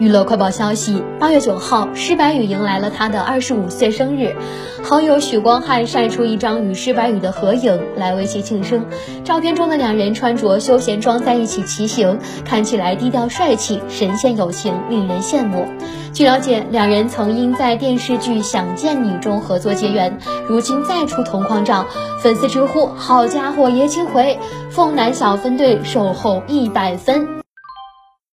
娱乐快报消息：八月九号，施柏宇迎来了他的二十五岁生日，好友许光汉晒出一张与施柏宇的合影来为其庆生。照片中的两人穿着休闲装在一起骑行，看起来低调帅气，神仙友情令人羡慕。据了解，两人曾因在电视剧《想见你》中合作结缘，如今再出同框照，粉丝直呼：“好家伙，爷青回！”凤男小分队售后一百分。